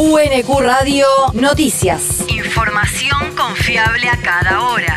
UNQ Radio Noticias. Información confiable a cada hora.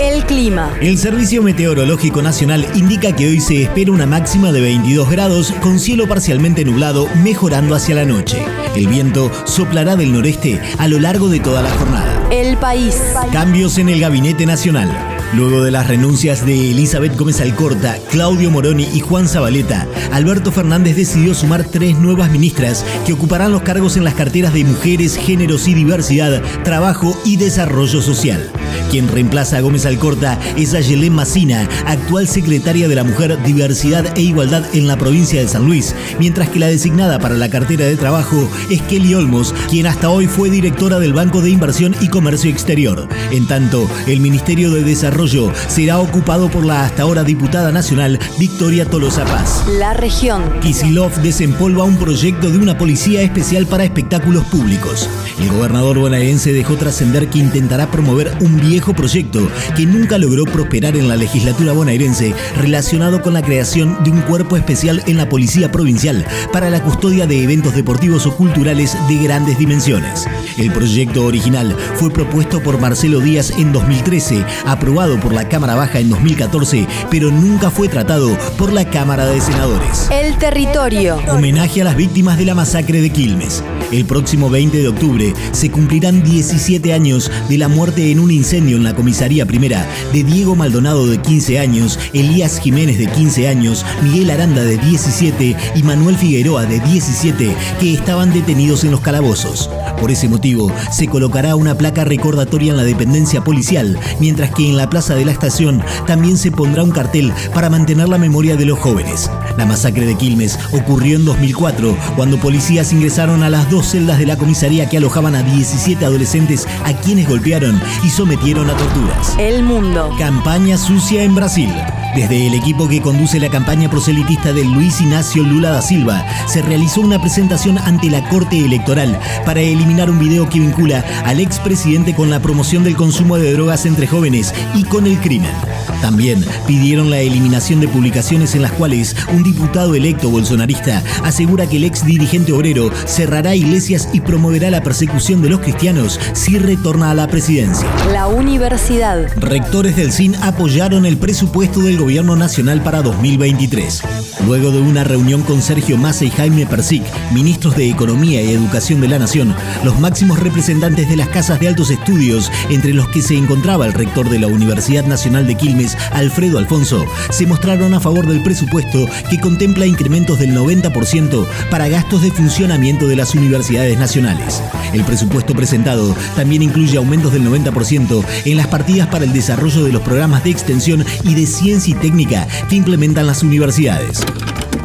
El clima. El Servicio Meteorológico Nacional indica que hoy se espera una máxima de 22 grados con cielo parcialmente nublado, mejorando hacia la noche. El viento soplará del noreste a lo largo de toda la jornada. El país. Cambios en el Gabinete Nacional. Luego de las renuncias de Elizabeth Gómez Alcorta, Claudio Moroni y Juan Zabaleta, Alberto Fernández decidió sumar tres nuevas ministras que ocuparán los cargos en las carteras de Mujeres, Géneros y Diversidad, Trabajo y Desarrollo Social. Quien reemplaza a Gómez Alcorta es Ayelén Macina, actual secretaria de la Mujer, Diversidad e Igualdad en la provincia de San Luis, mientras que la designada para la cartera de trabajo es Kelly Olmos, quien hasta hoy fue directora del Banco de Inversión y Comercio Exterior. En tanto, el Ministerio de Desarrollo será ocupado por la hasta ahora diputada nacional Victoria Tolosa Paz. La región. Kisilov desempolva un proyecto de una policía especial para espectáculos públicos. El gobernador bonaerense dejó trascender que intentará promover un viejo proyecto que nunca logró prosperar en la legislatura bonaerense relacionado con la creación de un cuerpo especial en la policía provincial para la custodia de eventos deportivos o culturales de grandes dimensiones. El proyecto original fue propuesto por Marcelo Díaz en 2013, aprobado por la Cámara Baja en 2014, pero nunca fue tratado por la Cámara de Senadores. El territorio. Homenaje a las víctimas de la masacre de Quilmes. El próximo 20 de octubre se cumplirán 17 años de la muerte en un incendio en la comisaría primera de Diego Maldonado de 15 años, Elías Jiménez de 15 años, Miguel Aranda de 17 y Manuel Figueroa de 17 que estaban detenidos en los calabozos. Por ese motivo, se colocará una placa recordatoria en la dependencia policial, mientras que en la plaza de la estación también se pondrá un cartel para mantener la memoria de los jóvenes. La masacre de Quilmes ocurrió en 2004, cuando policías ingresaron a las dos celdas de la comisaría que alojaban a 17 adolescentes a quienes golpearon y sometieron a torturas. El mundo. Campaña sucia en Brasil. Desde el equipo que conduce la campaña proselitista de Luis Ignacio Lula da Silva, se realizó una presentación ante la Corte Electoral para eliminar un video que vincula al expresidente con la promoción del consumo de drogas entre jóvenes y con el crimen. También pidieron la eliminación de publicaciones en las cuales un diputado electo bolsonarista asegura que el ex dirigente obrero cerrará iglesias y promoverá la persecución de los cristianos si retorna a la presidencia. La universidad. Rectores del CIN apoyaron el presupuesto del Gobierno Nacional para 2023. Luego de una reunión con Sergio Massa y Jaime Persic, ministros de Economía y Educación de la Nación, los máximos representantes de las casas de altos estudios, entre los que se encontraba el rector de la Universidad Nacional de Quilmes, Alfredo Alfonso, se mostraron a favor del presupuesto que contempla incrementos del 90% para gastos de funcionamiento de las universidades nacionales. El presupuesto presentado también incluye aumentos del 90% en las partidas para el desarrollo de los programas de extensión y de ciencia y técnica que implementan las universidades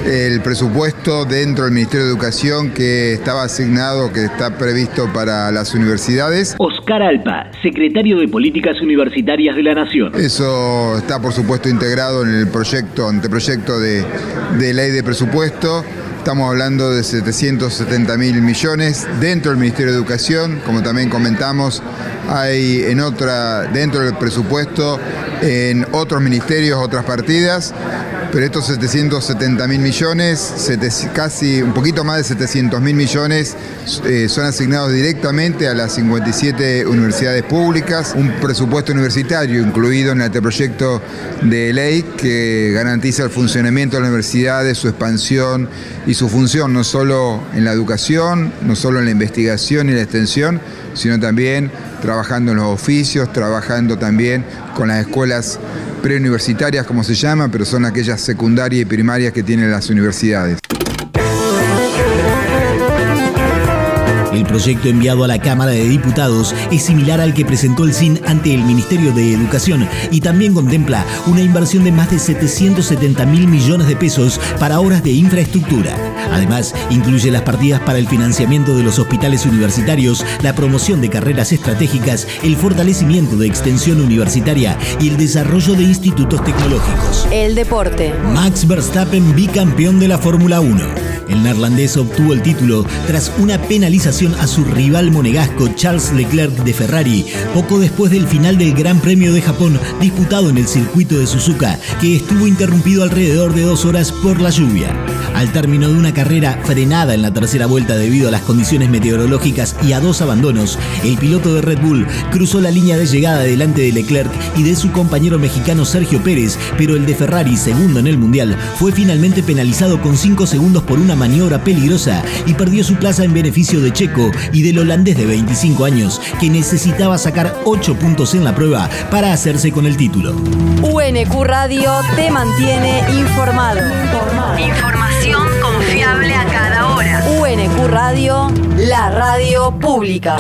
el presupuesto dentro del Ministerio de Educación que estaba asignado, que está previsto para las universidades. Oscar Alpa, secretario de Políticas Universitarias de la Nación. Eso está por supuesto integrado en el proyecto, anteproyecto de, de ley de presupuesto. Estamos hablando de 770 mil millones dentro del Ministerio de Educación, como también comentamos, hay en otra, dentro del presupuesto, en otros ministerios, otras partidas, pero estos 770 mil millones, casi un poquito más de 700 mil millones, eh, son asignados directamente a las 57 universidades públicas, un presupuesto universitario incluido en el anteproyecto de ley que garantiza el funcionamiento de las universidades, su expansión y su función, no solo en la educación, no solo en la investigación y la extensión, sino también trabajando en los oficios, trabajando también con las escuelas preuniversitarias, como se llaman, pero son aquellas secundarias y primarias que tienen las universidades. El proyecto enviado a la Cámara de Diputados es similar al que presentó el CIN ante el Ministerio de Educación y también contempla una inversión de más de 770 mil millones de pesos para obras de infraestructura. Además, incluye las partidas para el financiamiento de los hospitales universitarios, la promoción de carreras estratégicas, el fortalecimiento de extensión universitaria y el desarrollo de institutos tecnológicos. El deporte. Max Verstappen bicampeón de la Fórmula 1. El neerlandés obtuvo el título tras una penalización a su rival monegasco Charles Leclerc de Ferrari, poco después del final del Gran Premio de Japón disputado en el circuito de Suzuka, que estuvo interrumpido alrededor de dos horas por la lluvia. Al término de una carrera frenada en la tercera vuelta debido a las condiciones meteorológicas y a dos abandonos, el piloto de Red Bull cruzó la línea de llegada delante de Leclerc y de su compañero mexicano Sergio Pérez, pero el de Ferrari, segundo en el Mundial, fue finalmente penalizado con 5 segundos por una maniobra peligrosa y perdió su plaza en beneficio de Checo y del holandés de 25 años, que necesitaba sacar 8 puntos en la prueba para hacerse con el título. UNQ Radio te mantiene informado. Información confiable a cada hora. UNQ Radio, la radio pública.